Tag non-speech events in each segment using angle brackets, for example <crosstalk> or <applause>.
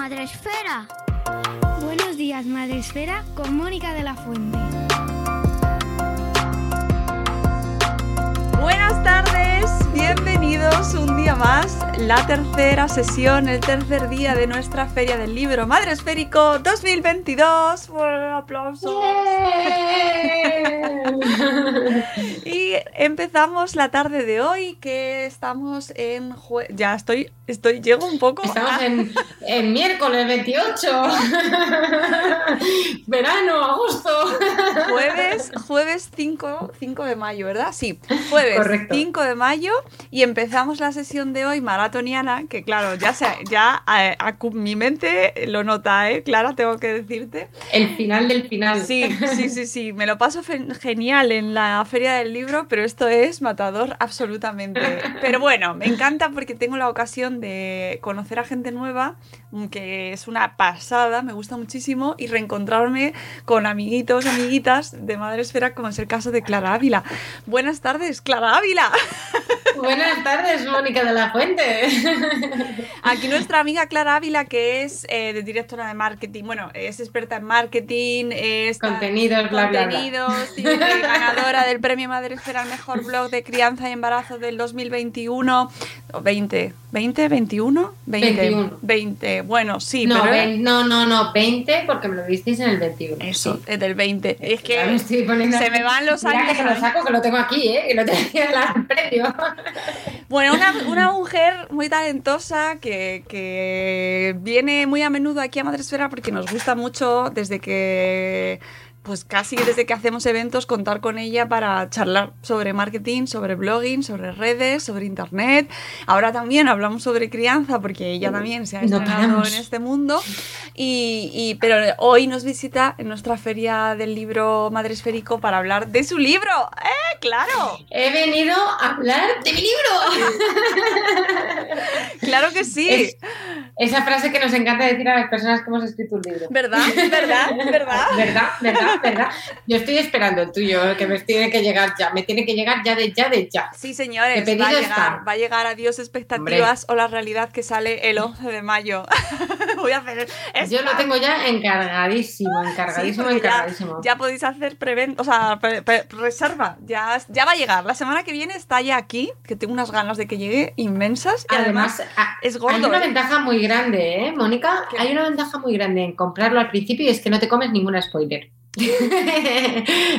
Días, Madre Esfera. Buenos días, Madre Esfera, con Mónica de la Fuente. Buenas tardes, bienvenidos un día más, la tercera sesión, el tercer día de nuestra Feria del Libro Madre Esférico 2022. Bueno, aplausos. <laughs> y empezamos la tarde de hoy, que estamos en jue- ya estoy, estoy, llego un poco. Estamos a- en, en miércoles 28. <laughs> Verano, agosto. Jueves, jueves 5, 5 de mayo, ¿verdad? Sí, jueves Correcto. 5 de mayo y empezamos la sesión de hoy maratoniana, que claro, ya se, ya acu- mi mente lo nota, ¿eh? Clara, tengo que decirte. El final del final. Sí, sí, sí, sí, me lo paso fe- en la feria del libro, pero esto es matador absolutamente. Pero bueno, me encanta porque tengo la ocasión de conocer a gente nueva, que es una pasada, me gusta muchísimo, y reencontrarme con amiguitos, amiguitas de Madre Esfera, como es el caso de Clara Ávila. Buenas tardes, Clara Ávila. Buenas tardes, Mónica de la Fuente. Aquí nuestra amiga Clara Ávila, que es eh, de directora de marketing, bueno, es experta en marketing, es Contenidos, bla, bla, bla. contenidos, ganadora del premio Madre al mejor blog de crianza y embarazo del 2021 o 20, 20, 21, 20, 21. 20. Bueno, sí, no, pero vein- no, no, no, 20 porque me lo visteis en el 21. eso, Sí. es del 20. Es me que estoy se me van los años. que lo saco, que lo tengo aquí, ¿eh? Que lo tengo aquí en la premio. Bueno, una, una mujer muy talentosa que, que viene muy a menudo aquí a Madresfera porque nos gusta mucho desde que, pues casi desde que hacemos eventos, contar con ella para charlar sobre marketing, sobre blogging, sobre redes, sobre internet. Ahora también hablamos sobre crianza porque ella también se ha estrenado en este mundo. Y, y- pero hoy nos visita en nuestra feria del libro Madresférico para hablar de su libro. ¡Eh, claro! He venido a hablar de mi libro. <laughs> ¡Claro que sí! Es- esa frase que nos encanta decir a las personas que hemos escrito un libro. ¿Verdad? ¿Verdad? ¿Verdad? <laughs> ¿Verdad? ¿Verdad? ¿Verdad? Yo estoy esperando el tuyo, que me tiene que llegar ya. Me tiene que llegar ya de ya de ya. Sí, señores, va a está. llegar, va a llegar a Dios expectativas o la realidad que sale el 11 de mayo. <laughs> Voy a hacer Yo lo tengo ya encargadísimo, encargadísimo, Sí, porque ya- encargadísimo. Ya, podéis hacer preventa, o sea, pre- pre- reserva. Ya, ya va a llegar. La semana que viene está ya aquí, que tengo unas ganas de que llegue inmensas. Y además, Además, a- es gordo, hay una ¿eh? ventaja muy grande, ¿eh, Mónica? ¿Qué? Hay una ventaja muy grande en comprarlo al principio y es que no te comes ningún spoiler. <laughs>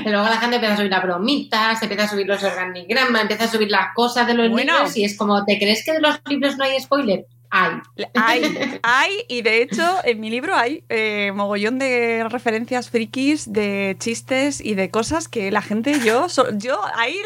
Luego la gente empieza a subir las bromitas, empieza a subir los organigramas, empieza a subir las cosas de los Bueno. libros y es como, ¿te crees que de los libros no hay spoiler? Hay. Hay, hay, y de hecho en mi libro hay eh, mogollón de referencias frikis, de chistes y de cosas que la gente, yo, so- yo ahí lo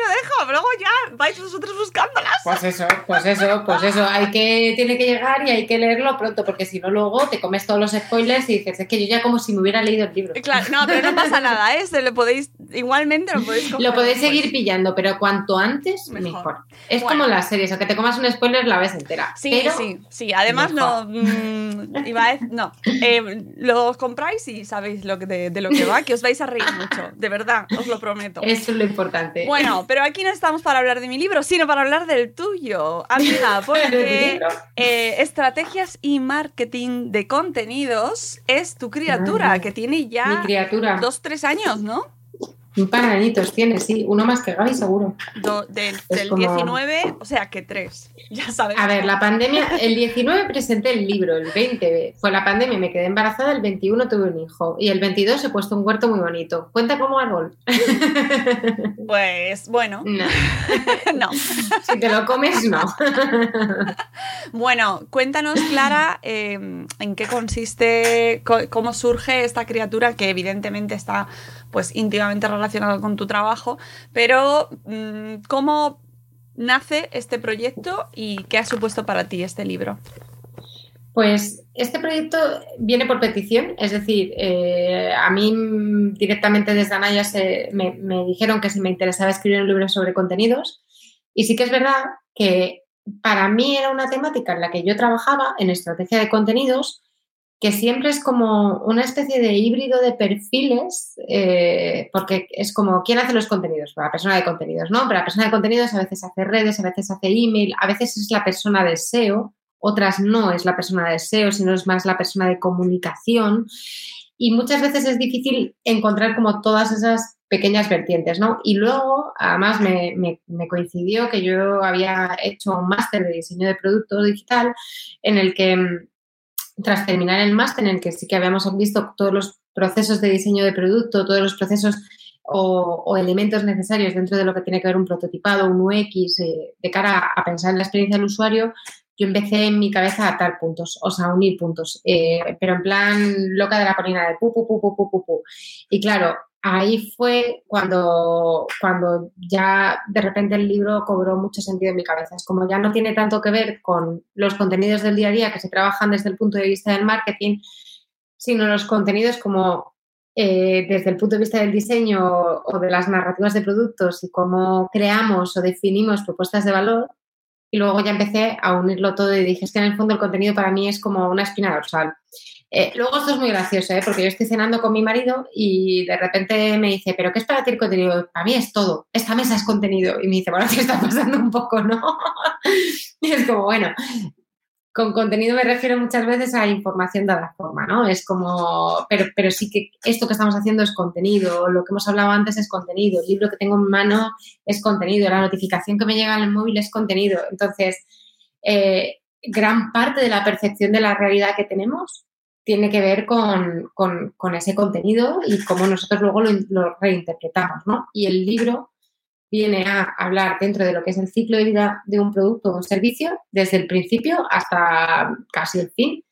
dejo, luego ya vais vosotros buscándolas. Pues eso, pues eso, pues eso. Hay que, tiene que llegar y hay que leerlo pronto, porque si no, luego te comes todos los spoilers y dices, es que yo ya como si me hubiera leído el libro. Claro, no, pero no pasa nada, ¿eh? Se lo podéis, igualmente lo podéis coger Lo podéis después. seguir pillando, pero cuanto antes, Mejor. mejor. Es Bueno. como las series, aunque te comas un spoiler, la ves entera. Sí, Pero sí, sí. Además, no, mm, iba a no. Eh, lo compráis y sabéis lo que de, de lo que va, que os vais a reír mucho, de verdad, os lo prometo. Eso es lo importante. Bueno, pero aquí no estamos para hablar de mi libro, sino para hablar del tuyo, amiga, <laughs> ¿De tu porque eh, estrategias y marketing de contenidos es tu criatura, Ah, que tiene Mi ya criatura. dos, tres años, ¿no? Un par de añitos tiene, sí. Uno más que Gaby, seguro. Do- del Es del como- 19, o sea que tres, <laughs> ya sabes. A ver, la pandemia, el 19 presenté el libro, el 20 fue la pandemia, me quedé embarazada, el 21 tuve un hijo y el 22 he puesto un huerto muy bonito. ¿Cuenta como árbol? <laughs> Pues bueno, No, <laughs> no. si te lo comes, no. Bueno, cuéntanos, Clara, eh, en qué consiste, co- cómo surge esta criatura que evidentemente está pues íntimamente relacionada con tu trabajo, pero mm, cómo nace este proyecto y qué ha supuesto para ti este libro. Pues este proyecto viene por petición, es decir, eh, a mí directamente desde Anaya se, me, me dijeron que si me interesaba escribir un libro sobre contenidos y sí que es verdad que para mí era una temática en la que yo trabajaba en estrategia de contenidos que siempre es como una especie de híbrido de perfiles, eh, porque es como, ¿quién hace los contenidos? Pues la persona de contenidos, ¿no? Pero la persona de contenidos a veces hace redes, a veces hace email, a veces es la persona de SEO, otras no es la persona de SEO, sino es más la persona de comunicación. Y muchas veces es difícil encontrar como todas esas pequeñas vertientes, ¿no? Y luego, además, me, coincidió que yo había hecho un máster de diseño de producto digital en el que, mm, tras terminar el máster, en el que sí que habíamos visto todos los procesos de diseño de producto, todos los procesos o, elementos necesarios dentro de lo que tiene que ver un prototipado, un UX, eh, de cara a pensar en la experiencia del usuario, yo empecé en mi cabeza a atar puntos, o sea, a unir puntos, eh, pero en plan loca de la colina de pu, pu, pu, pu, pu, pu, pu. Y claro, ahí fue cuando, cuando ya de repente el libro cobró mucho sentido en mi cabeza. Es como ya no tiene tanto que ver con los contenidos del día a día que se trabajan desde el punto de vista del marketing, sino los contenidos como eh, desde el punto de vista del diseño o de las narrativas de productos y cómo creamos o definimos propuestas de valor. Y luego ya empecé a unirlo todo y dije, es que en el fondo el contenido para mí es como una espina dorsal. Eh, luego esto es muy gracioso, ¿eh? porque yo estoy cenando con mi marido y de repente me dice, ¿pero qué es para ti el contenido? Para mí es todo. Esta mesa es contenido. Y me dice, bueno, <laughs> te está pasando un poco, ¿no? <laughs> y es como, bueno, con contenido me refiero muchas veces a información dada forma, ¿no? Es como, pero, pero sí que esto que estamos haciendo es contenido, lo que hemos hablado antes es contenido, el libro que tengo en mano es contenido, la notificación que me llega al móvil es contenido. Entonces, eh, gran parte de la percepción de la realidad que tenemos tiene que ver con, con, ese contenido y cómo nosotros luego lo, lo, reinterpretamos, ¿no? Y el libro viene a hablar dentro de lo que es el ciclo de vida de un producto o un servicio, desde el principio hasta casi el fin,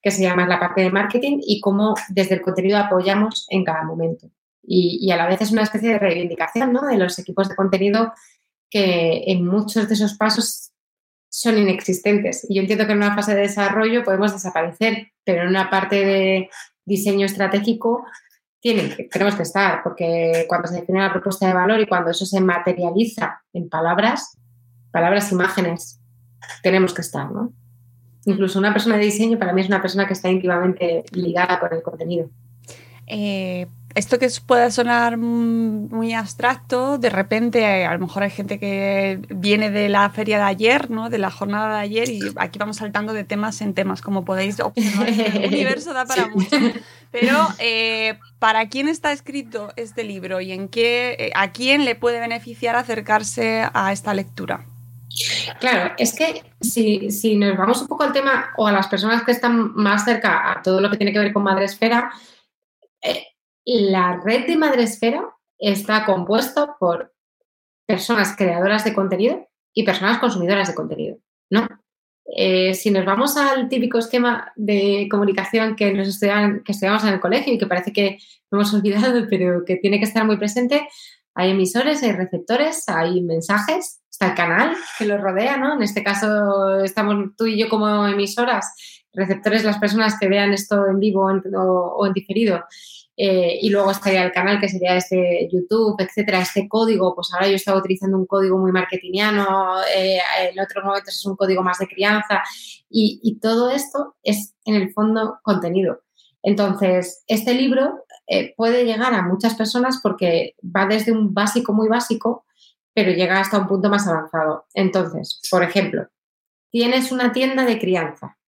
que se llama la parte de marketing y cómo desde el contenido apoyamos en cada momento. Y, y a la vez es una especie de reivindicación ¿no? de los equipos de contenido que en muchos de esos pasos son inexistentes. Y yo entiendo que en una fase de desarrollo podemos desaparecer, pero en una parte de diseño estratégico tienen tenemos que estar, porque cuando se define la propuesta de valor y cuando eso se materializa en palabras, palabras, imágenes, tenemos que estar, ¿no? Incluso una persona de diseño para mí es una persona que está íntimamente ligada con el contenido. Eh, esto que pueda sonar muy abstracto, de repente a lo mejor hay gente que viene de la feria de ayer, ¿no? de la jornada de ayer, y aquí vamos saltando de temas en temas, como podéis observar, el <laughs> universo da para mucho. Pero, eh, ¿para quién está escrito este libro y en qué, eh, a quién le puede beneficiar acercarse a esta lectura? Claro, es que si, si, nos vamos un poco al tema o a las personas que están más cerca a todo lo que tiene que ver con Madresfera, eh, la red de Madresfera está compuesta por personas creadoras de contenido y personas consumidoras de contenido, ¿no? Eh, si nos vamos al típico esquema de comunicación que nos que estudiamos en el colegio y que parece que hemos <laughs> olvidado, pero que tiene que estar muy presente, hay emisores, hay receptores, hay mensajes, está el canal que los rodea, ¿no? En este caso estamos tú y yo como emisoras, receptores las personas que vean esto en vivo o en diferido eh, y luego estaría el canal que sería este YouTube, etcétera, este código, pues ahora yo estaba utilizando un código muy marketingiano, eh, en otros momentos es un código más de crianza y, todo esto es en el fondo contenido. Entonces, este libro eh, puede llegar a muchas personas porque va desde un básico muy básico, pero llega hasta un punto más avanzado. Entonces, por ejemplo, tienes una tienda de crianza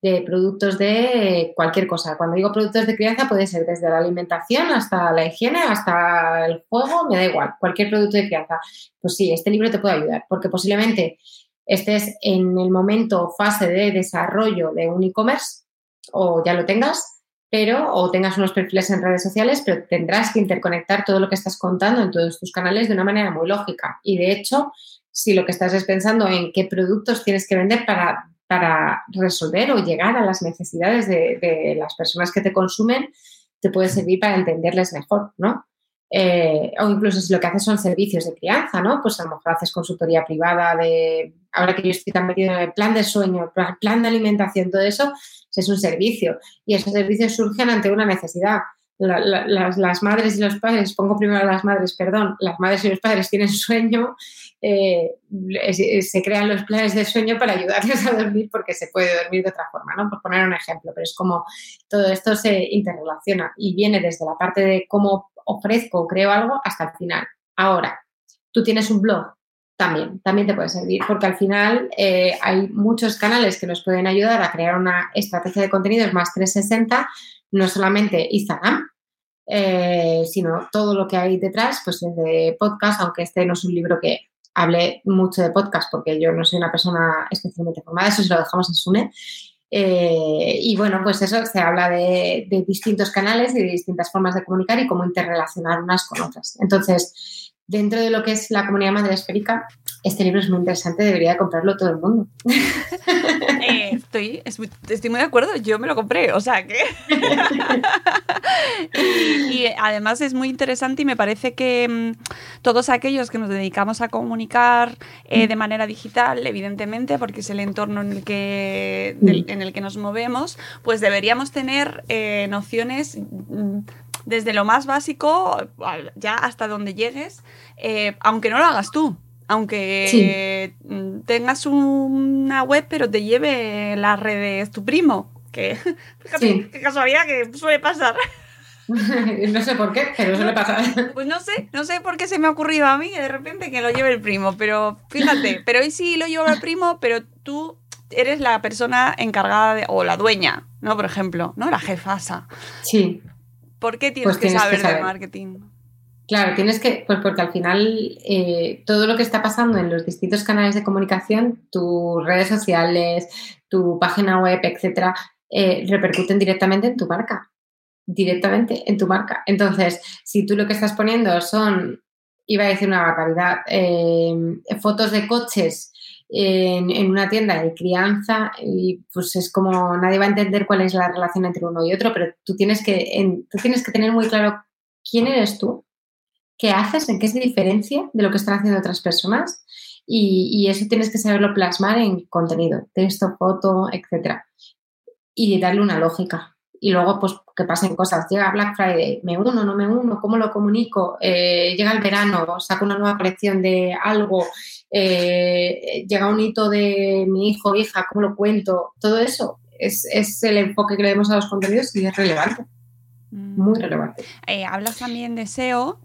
de productos de cualquier cosa. Cuando digo productos de crianza puede ser desde la alimentación hasta la higiene, hasta el juego, me da igual, cualquier producto de crianza. Pues sí, este libro te puede ayudar, porque posiblemente estés en el momento, fase de desarrollo de un e-commerce o ya lo tengas, pero o tengas unos perfiles en redes sociales, pero tendrás que interconectar todo lo que estás contando en todos tus canales de una manera muy lógica. Y de hecho, si lo que estás es pensando en qué productos tienes que vender para para resolver o llegar a las necesidades de, las personas que te consumen, te puede servir para entenderles mejor, ¿no? Eh, o incluso si lo que haces son servicios de crianza, ¿no? Pues a lo mejor haces consultoría privada de, ahora que yo estoy tan metido en el plan de sueño, plan de alimentación, todo eso, es un servicio. Y esos servicios surgen ante una necesidad. Las, madres y los padres, pongo primero las madres, perdón, las madres y los padres tienen sueño eh, se crean los planes de sueño para ayudarles a dormir porque se puede dormir de otra forma, ¿no? Por poner un ejemplo, pero es como todo esto se interrelaciona y viene desde la parte de cómo ofrezco o creo algo hasta el final. Ahora, tú tienes un blog, también, también te puede servir, porque al final eh, hay muchos canales que nos pueden ayudar a crear una estrategia de contenidos más 360, no solamente Instagram, eh, sino todo lo que hay detrás, pues desde podcast, aunque este no es un libro que hablé mucho de podcast porque yo no soy una persona especialmente formada, eso se lo dejamos en Sune. Eh, y bueno, pues eso se habla de, de, distintos canales y de distintas formas de comunicar y cómo interrelacionar unas con otras. Entonces, dentro de lo que es la comunidad madre esférica, este libro es muy interesante, debería comprarlo todo el mundo. <laughs> Eh, estoy, estoy muy de acuerdo, yo me lo compré, o sea que... <laughs> y, además es muy interesante y me parece que mm, todos aquellos que nos dedicamos a comunicar eh, de manera digital, evidentemente, porque es el entorno en el que, en el que nos movemos, pues deberíamos tener eh, nociones mm, desde lo más básico ya hasta donde llegues, aunque no lo hagas tú aunque tengas una web pero te lleve las redes tu primo, que <laughs> fíjate qué casualidad que suele pasar. <laughs> no sé por qué, pero suele pasar. <laughs> Pues no sé, no sé por qué se me ha ocurrido a mí de repente que lo lleve el primo, pero fíjate, pero hoy sí lo lleva el primo, pero tú eres la persona encargada de, o la dueña, ¿no? Por ejemplo, ¿no? La jefasa. Sí. ¿Por qué tienes, pues que, saber de marketing? Claro, tienes que, pues porque al final eh, todo lo que está pasando en los distintos canales de comunicación, tus redes sociales, tu página web, etcétera, eh, repercuten directamente en tu marca. Directamente en tu marca. Entonces, si tú lo que estás poniendo son, iba a decir una barbaridad, eh, fotos de coches en, una tienda de crianza, y pues es como nadie va a entender cuál es la relación entre uno y otro, pero tú tienes que, tú tienes que tener muy claro quién eres tú qué haces, en qué se diferencia de lo que están haciendo otras personas y, eso tienes que saberlo plasmar en contenido, texto, foto, etcétera y darle una lógica. Y luego, pues, que pasen cosas. Llega Black Friday, me uno, no me uno, ¿cómo lo comunico? Eh, llega el verano, saco una nueva colección de algo, eh, llega un hito de mi hijo, hija, ¿cómo lo cuento? Todo eso es, es el enfoque que le demos a los contenidos y es relevante. Muy mm. relevante. Eh, hablas también de SEO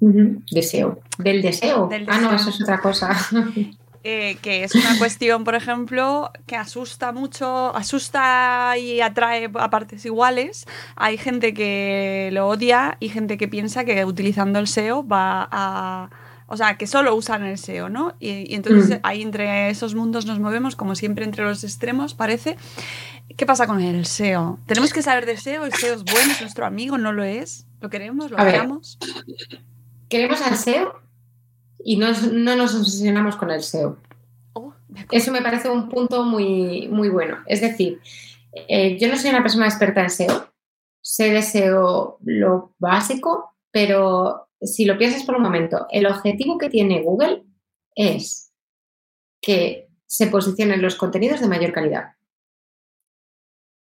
Deseo. Del deseo. ah, no, eso es otra cosa. <laughs> Eh, que es una cuestión, por ejemplo, que asusta mucho, asusta y atrae a partes iguales. Hay gente que lo odia y gente que piensa que utilizando el SEO va a... O sea, que solo usan el SEO, ¿no? Y, entonces mm. ahí entre esos mundos nos movemos, como siempre entre los extremos, parece. ¿Qué pasa con el SEO? ¿Tenemos que saber de SEO? ¿El SEO es bueno? ¿Es nuestro amigo? ¿No lo es? ¿Lo queremos? ¿Lo odiamos? queremos al SEO y no, nos obsesionamos con el SEO. Oh, Eso me parece un punto muy, muy bueno. Es decir, eh, yo no soy una persona experta en SEO, sé de SEO lo básico, pero si lo piensas por un momento, el objetivo que tiene Google es que se posicionen los contenidos de mayor calidad.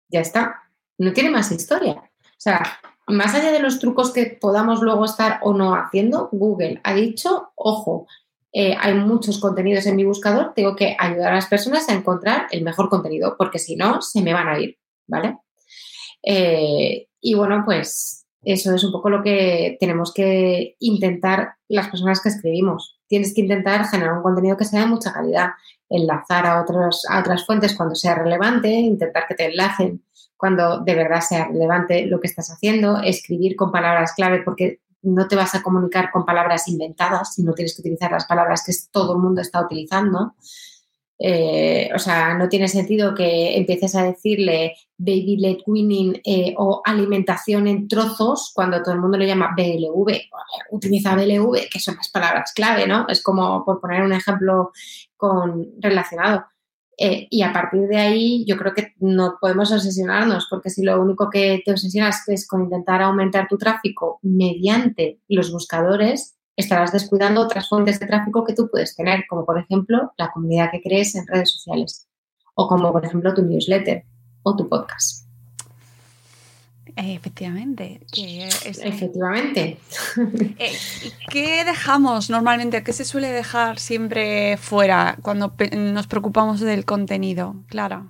Ya está. No tiene más historia. O sea, más allá de los trucos que podamos luego estar o no haciendo, Google ha dicho, ojo, eh, hay muchos contenidos en mi buscador, tengo que ayudar a las personas a encontrar el mejor contenido, porque si no, se me van a ir, ¿vale? Eh, y bueno, pues eso es un poco lo que tenemos que intentar las personas que escribimos. Tienes que intentar generar un contenido que sea de mucha calidad, enlazar a, otros, a otras fuentes cuando sea relevante, intentar que te enlacen cuando de verdad sea relevante lo que estás haciendo, escribir con palabras clave, porque no te vas a comunicar con palabras inventadas, sino tienes que utilizar las palabras que todo el mundo está utilizando. Eh, o sea, no tiene sentido que empieces a decirle baby led winning eh, o alimentación en trozos cuando todo el mundo le llama BLV. Utiliza BLV, que son las palabras clave, ¿no? Es como por poner un ejemplo con, relacionado. Eh, y a partir de ahí yo creo que no podemos obsesionarnos, porque si lo único que te obsesionas es con intentar aumentar tu tráfico mediante los buscadores, estarás descuidando otras fuentes de tráfico que tú puedes tener, como por ejemplo la comunidad que crees en redes sociales, o como por ejemplo tu newsletter o tu podcast. Efectivamente. Efectivamente. Eh, ¿Qué dejamos normalmente? ¿Qué se suele dejar siempre fuera cuando nos preocupamos del contenido? Clara.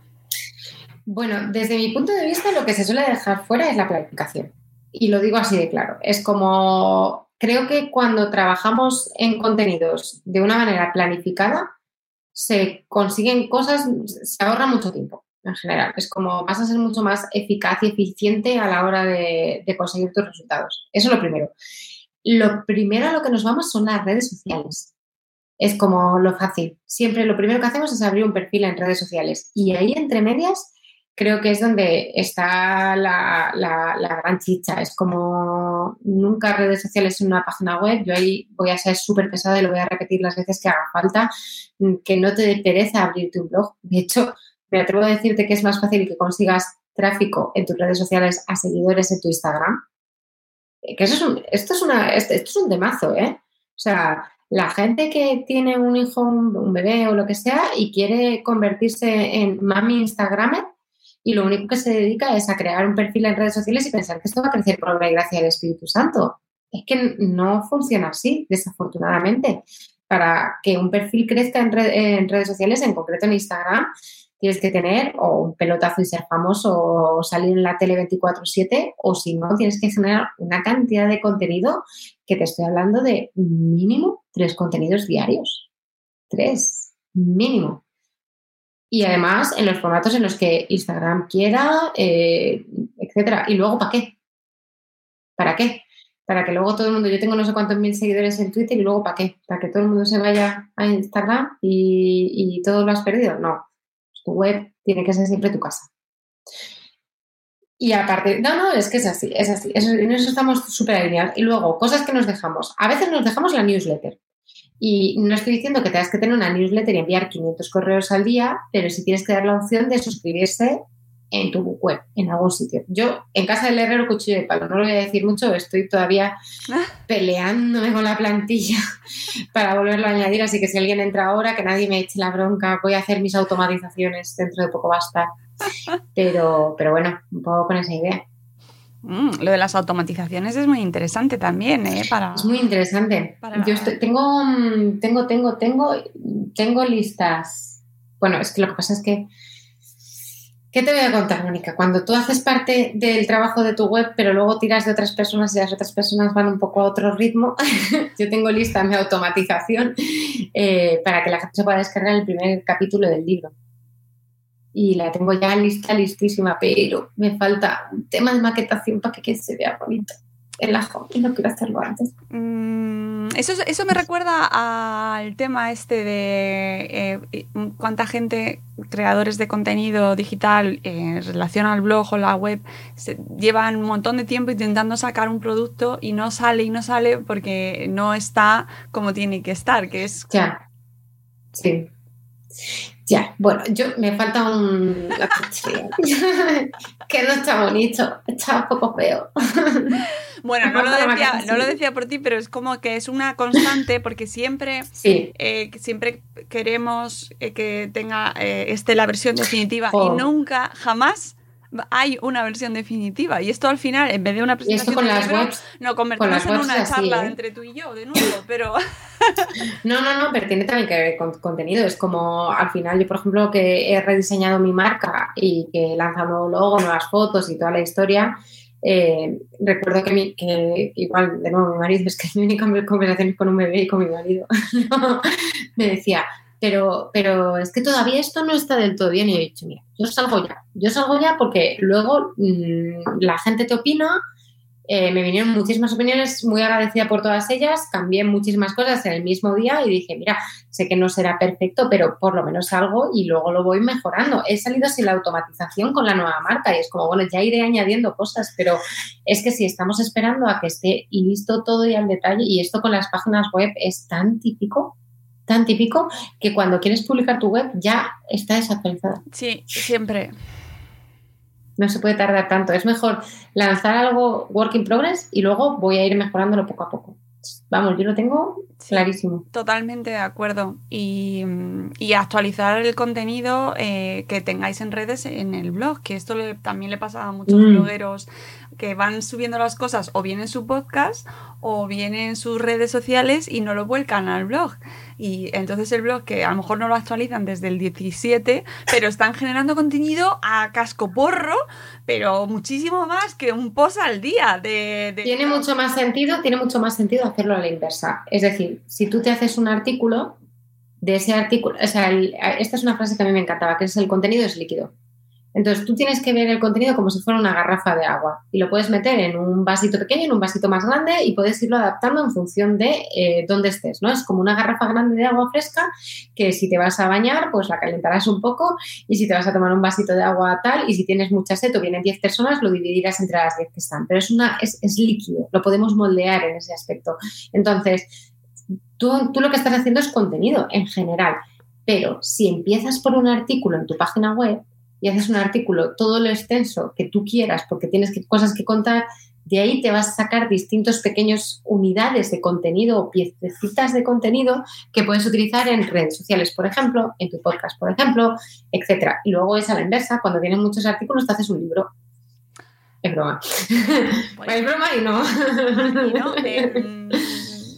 Bueno, desde mi punto de vista, lo que se suele dejar fuera es la planificación. Y lo digo así de claro. Es como, creo que cuando trabajamos en contenidos de una manera planificada, se consiguen cosas, se ahorra mucho tiempo en general. Es como vas a ser mucho más eficaz y eficiente a la hora de, conseguir tus resultados. Eso es lo primero. Lo primero a lo que nos vamos son las redes sociales. Es como lo fácil. Siempre lo primero que hacemos es abrir un perfil en redes sociales. Y ahí, entre medias, creo que es donde está la, gran chicha. Es como nunca redes sociales en una página web. Yo ahí voy a ser súper pesada y lo voy a repetir las veces que haga falta. Que no te dé pereza abrirte un blog. De hecho, me atrevo a decirte que es más fácil que consigas tráfico en tus redes sociales a seguidores en tu Instagram. Eh, que eso es un, esto, es un temazo, ¿eh? O sea, la gente que tiene un hijo, un bebé o lo que sea y quiere convertirse en mami Instagramer y lo único que se dedica es a crear un perfil en redes sociales y pensar que esto va a crecer por obra y gracia del Espíritu Santo. Es que no funciona así, desafortunadamente. Para que un perfil crezca en redes sociales, en concreto en Instagram, tienes que tener o un pelotazo y ser famoso o salir en la tele 24/7 o si no, tienes que generar una cantidad de contenido que te estoy hablando de mínimo tres contenidos diarios. Tres, mínimo. Y además en los formatos en los que Instagram quiera, eh, etcétera. Y luego, ¿para qué? ¿Para qué? Para que luego todo el mundo, yo tengo no sé cuántos mil seguidores en Twitter y luego ¿para qué? ¿Para que todo el mundo se vaya a Instagram y, y todo lo has perdido? No, tu web tiene que ser siempre tu casa. Y aparte, no, no, es que es así, es así. en eso estamos súper alineados. Y luego, cosas que nos dejamos. A veces nos dejamos la newsletter. Y no estoy diciendo que tengas que tener una newsletter y enviar 500 correos al día, pero si tienes que dar la opción de suscribirse en tu web, en algún sitio. Yo, en casa del herrero, cuchillo de palo, no lo voy a decir mucho, estoy todavía ah. peleándome con la plantilla <laughs> para volverlo a añadir, así que si alguien entra ahora, que nadie me eche la bronca, voy a hacer mis automatizaciones, dentro de poco basta. <laughs> Pero, pero bueno, un poco con esa idea. Mm, lo de las automatizaciones es muy interesante también, ¿eh? Para, es muy interesante. Yo tengo, tengo, tengo, tengo, tengo listas. Bueno, es que lo que pasa es que ¿Qué te voy a contar, Mónica? Cuando tú haces parte del trabajo de tu web, pero luego tiras de otras personas y las otras personas van un poco a otro ritmo, <laughs> yo tengo lista mi automatización eh, para que la gente se pueda descargar el primer capítulo del libro. Y la tengo ya lista, listísima, pero me falta un tema de maquetación para que se vea bonito el ajo y no quiero hacerlo antes. Mm, eso, eso me recuerda al tema este de eh, cuánta gente, creadores de contenido digital en relación al blog o la web, llevan un montón de tiempo intentando sacar un producto y no sale y no sale porque no está como tiene que estar, que es... Ya, sí. Ya, bueno, yo me falta un <laughs> que no está bonito, está un poco feo. <laughs> Bueno, no lo, decía, no lo, decía, por ti, pero es como que es una constante porque siempre, eh, siempre queremos eh, que tenga eh, este la versión definitiva y oh. nunca, jamás hay una versión definitiva. Y esto al final, en vez de una presentación con las webs, no convertimos en una charla entre tú y yo, de nuevo, pero... <laughs> no, no, no, pero tiene también que ver con contenido. Es como, al final, yo, por ejemplo, que he rediseñado mi marca y que he lanzado un nuevo logo, nuevas fotos y toda la historia, eh, recuerdo que, mi, que, igual, de nuevo, mi marido, es que <laughs> mi única conversación con un bebé y con mi marido, <laughs> me decía, pero, pero es que todavía esto no está del todo bien. Y he dicho, mira, yo salgo ya, yo salgo ya porque luego mm, la gente te opina. Eh, me vinieron muchísimas opiniones, muy agradecida por todas ellas, cambié muchísimas cosas en el mismo día y dije, mira, sé que no será perfecto, pero por lo menos salgo y luego lo voy mejorando. He salido sin la automatización con la nueva marca y es como, bueno, ya iré añadiendo cosas, pero es que si estamos esperando a que esté listo todo y al detalle, y esto con las páginas web es tan típico, tan típico que cuando quieres publicar tu web ya está desactualizada. Sí, siempre. No se puede tardar tanto. Es mejor lanzar algo work in progress y luego voy a ir mejorándolo poco a poco. Vamos, yo lo tengo clarísimo. Totalmente de acuerdo. Y, actualizar el contenido eh, que tengáis en redes en el blog, que esto también le pasa a muchos mm. blogueros que van subiendo las cosas o bien en su podcast o bien en sus redes sociales y no lo vuelcan al blog. Y entonces el blog, que a lo mejor no lo actualizan desde el 17, pero están generando contenido a casco porro, pero muchísimo más que un post al día. De, Tiene mucho más sentido, tiene mucho más sentido hacerlo a la inversa. Es decir, si tú te haces un artículo, de ese artículo, o sea, esta es una frase que a mí me encantaba, que es el contenido es líquido. Entonces tú tienes que ver el contenido como si fuera una garrafa de agua y lo puedes meter en un vasito pequeño, en un vasito más grande y puedes irlo adaptando en función de eh, dónde estés, ¿no? Es como una garrafa grande de agua fresca que si te vas a bañar, pues la calentarás un poco y si te vas a tomar un vasito de agua tal y si tienes mucha sed o vienen 10 personas, lo dividirás entre las 10 que están. Pero es, una, es, es líquido, lo podemos moldear en ese aspecto. Entonces, tú, tú lo que estás haciendo es contenido en general. Pero si empiezas por un artículo en tu página web, y haces un artículo todo lo extenso que tú quieras porque tienes cosas que contar, de ahí te vas a sacar distintos pequeños unidades de contenido o piececitas de contenido que puedes utilizar en redes sociales, por ejemplo, en tu podcast, por ejemplo, etcétera. Y luego es a la inversa, cuando tienes muchos artículos te haces un libro. Es broma. es broma y no.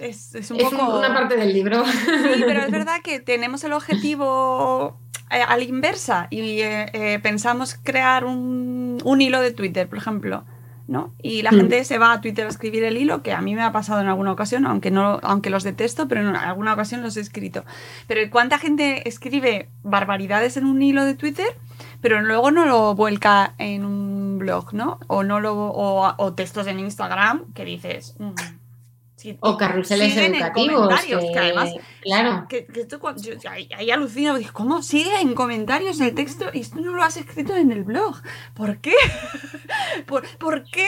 Es, un poco... una parte del libro. Sí, pero es verdad que tenemos el objetivo eh, a la inversa y eh, eh, pensamos crear un, un, hilo de Twitter, por ejemplo, ¿no? Y la mm. gente se va a Twitter a escribir el hilo, que a mí me ha pasado en alguna ocasión, aunque, no, aunque los detesto, pero en alguna ocasión los he escrito. Pero ¿cuánta gente escribe barbaridades en un hilo de Twitter? pero luego no lo vuelca en un blog, ¿no? O no lo o, textos en Instagram que dices, mm, o carruseles educativos. Que, además, claro. Que, yo, ahí, alucino, ¿cómo sigue en comentarios el texto y tú no lo has escrito en el blog? ¿Por qué? <laughs> ¿Por, qué?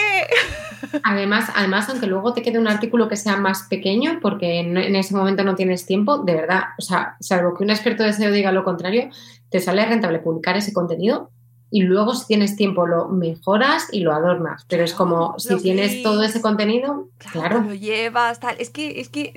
<laughs> Además, además, aunque luego te quede un artículo que sea más pequeño, porque en, en ese momento no tienes tiempo, de verdad, o sea, salvo que un experto de SEO diga lo contrario, te sale rentable publicar ese contenido y luego si tienes tiempo lo mejoras y lo adornas. Pero es como si tienes todo ese contenido, claro, Lo llevas, tal. Es que, es que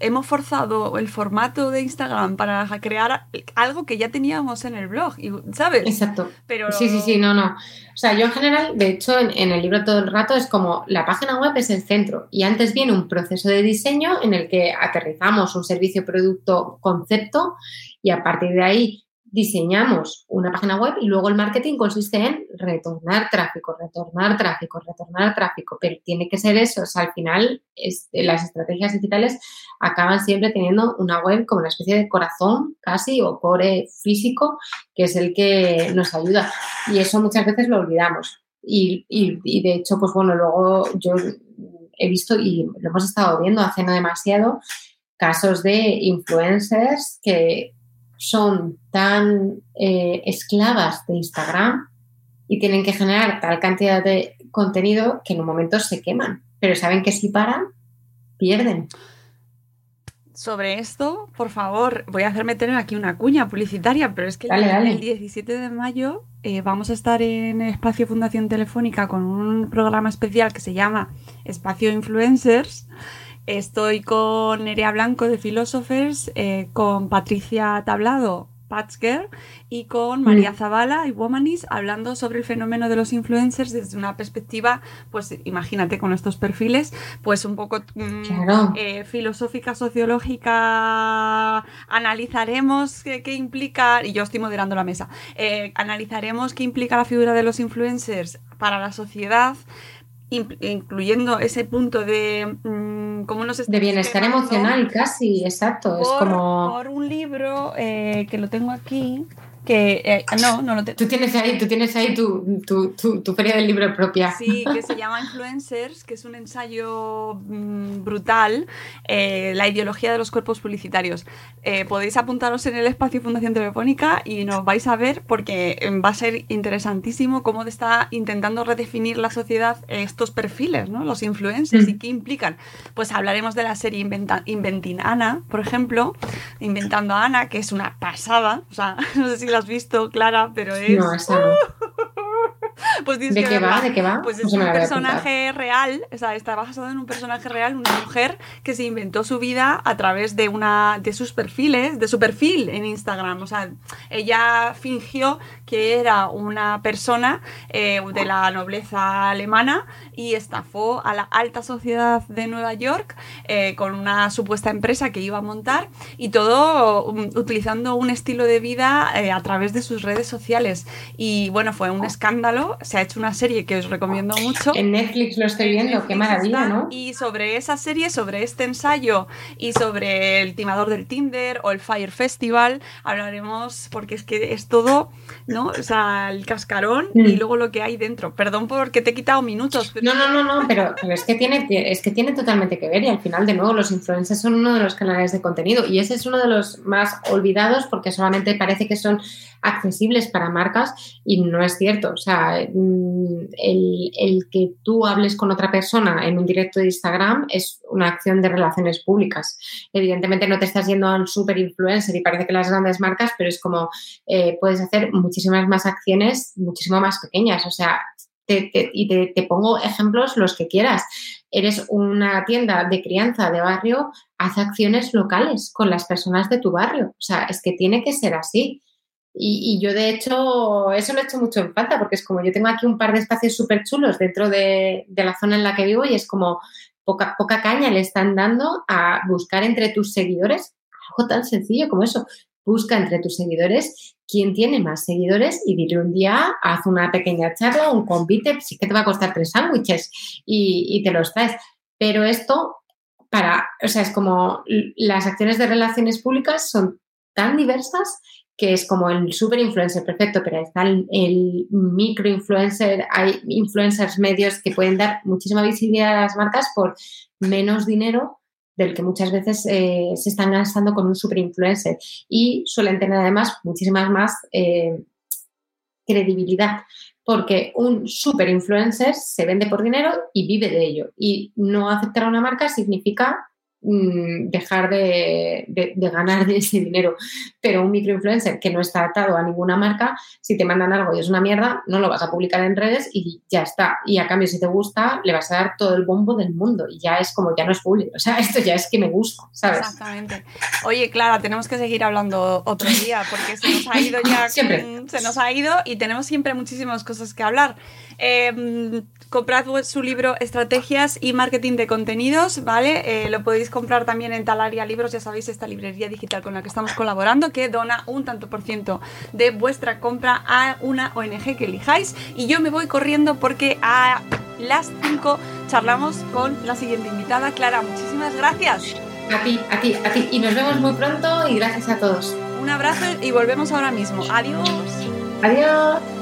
hemos forzado el formato de Instagram para crear algo que ya teníamos en el blog, ¿sabes? Exacto. Pero... Sí, sí, sí, no, no. O sea, yo en general, de hecho, en, en el libro todo el rato es como la página web es el centro y antes viene un proceso de diseño en el que aterrizamos un servicio, producto, concepto y a partir de ahí diseñamos una página web y luego el marketing consiste en retornar tráfico, retornar tráfico, retornar tráfico, pero tiene que ser eso, o al final las estrategias digitales acaban siempre teniendo una web como una especie de corazón casi o core físico que es el que nos ayuda. Y eso muchas veces lo olvidamos. Y, y de hecho, pues bueno, luego yo he visto y lo hemos estado viendo hace no demasiado casos de influencers que son tan eh, esclavas de Instagram y tienen que generar tal cantidad de contenido que en un momento se queman, pero saben que si paran, pierden. sobre esto, por favor, voy a hacerme tener aquí una cuña publicitaria, pero es que Dale, el, dale. el 17 de mayo eh, vamos a estar en Espacio Fundación Telefónica con un programa especial que se llama Espacio Influencers. Estoy con Nerea Blanco de Philosophers, eh, con Patricia Tablado, Patchger, y con María Mm. Zavala y Womanis hablando sobre el fenómeno de los influencers desde una perspectiva, pues imagínate con estos perfiles, pues un poco mm, Claro. eh, filosófica, sociológica, analizaremos qué, qué implica, y yo estoy moderando la mesa, eh, analizaremos qué implica la figura de los influencers para la sociedad, incluyendo ese punto de mm, cómo nos De bienestar emocional, casi, exacto. es como. por un libro eh, que lo tengo aquí, que eh, no, no lo tengo. Tú tienes ahí, tú tienes ahí tu, tu, tu, tu feria del libro propia. Sí, que se llama Influencers, que es un ensayo mm, brutal, eh, la ideología de los cuerpos publicitarios. Eh, podéis apuntaros en el espacio Fundación Telefónica y nos vais a ver porque eh, va a ser interesantísimo cómo está intentando redefinir la sociedad estos perfiles, ¿no? los influencers y Mm. qué implican. Pues hablaremos de la serie Inventa- Inventing Ana, por ejemplo, Inventando a Ana, que es una pasada. O sea, <laughs> no sé si la has visto, Clara, pero es... No, esa no. <laughs> pues tienes ¿De que qué va? ¿De qué va? Pues es un personaje real, o sea, está basado en un personaje real, una mujer que se inventó su vida a través de una de sus perfiles, de su perfil en Instagram. O sea, ella fingió que era una persona eh, de la nobleza alemana y estafó a la alta sociedad de Nueva York eh, con una supuesta empresa que iba a montar y todo um, utilizando un estilo de vida eh, a través de sus redes sociales. Y bueno, fue un escándalo. Se ha hecho una serie que os recomiendo mucho. En Netflix lo estoy viendo, qué maravilla, ¿no? Y sobre esa serie, sobre este ensayo y sobre el timador del Tinder o el Fire Festival, hablaremos porque es que es todo, ¿no? O sea, el cascarón y Mm. luego lo que hay dentro. Perdón porque te he quitado minutos. pero- No, no, no, no, pero, pero es, que tiene, es que tiene totalmente que ver y al final, de nuevo, los influencers son uno de los canales de contenido y ese es uno de los más olvidados porque solamente parece que son accesibles para marcas y no es cierto. O sea, el, el que tú hables con otra persona en un directo de Instagram es una acción de relaciones públicas. Evidentemente no te estás yendo a un super influencer y parece que las grandes marcas, pero es como eh, puedes hacer muchísimas más acciones, muchísimo más pequeñas. O sea, y te, te pongo ejemplos los que quieras. Eres una tienda de crianza de barrio, haz acciones locales con las personas de tu barrio. O sea, es que tiene que ser así. Y, yo, de hecho, eso lo he hecho mucho en falta, porque es como yo tengo aquí un par de espacios súper chulos dentro de, la zona en la que vivo y es como poca, poca caña le están dando a buscar entre tus seguidores algo tan sencillo como eso. Busca entre tus seguidores quién tiene más seguidores y dile un día, haz una pequeña charla, un convite, sí que te va a costar tres sándwiches y, y te los traes. Pero esto, para, o sea, es como las acciones de relaciones públicas son tan diversas que es como el super influencer perfecto, pero está el, el micro influencer, hay influencers medios que pueden dar muchísima visibilidad a las marcas por menos dinero del que muchas veces eh, se están gastando con un super influencer. Y suelen tener además muchísimas más eh, credibilidad porque un super influencer se vende por dinero y vive de ello. Y no aceptar a una marca significa mm, dejar de, de- de ganar <laughs> ese dinero pero un microinfluencer que no está atado a ninguna marca si te mandan algo y es una mierda no lo vas a publicar en redes y ya está y a cambio si te gusta le vas a dar todo el bombo del mundo y ya es como ya no es público o sea <laughs> esto ya es que me gusta ¿sabes? Exactamente. Oye, Clara, tenemos que seguir hablando otro día porque se nos ha ido ya. <laughs> Siempre. Se nos ha ido y tenemos siempre muchísimas cosas que hablar. Eh, comprad su libro Estrategias y Marketing de Contenidos, ¿vale? Eh, lo podéis comprar también en Talaria Libros, ya sabéis, esta librería digital con la que estamos colaborando, que dona un tanto por ciento de vuestra compra a una ONG que elijáis. Y yo me voy corriendo porque a las 5 charlamos con la siguiente invitada. Clara, muchísimas gracias. a ti, a ti, a ti y nos vemos muy pronto y gracias a todos Un abrazo y volvemos ahora mismo. Adiós. adiós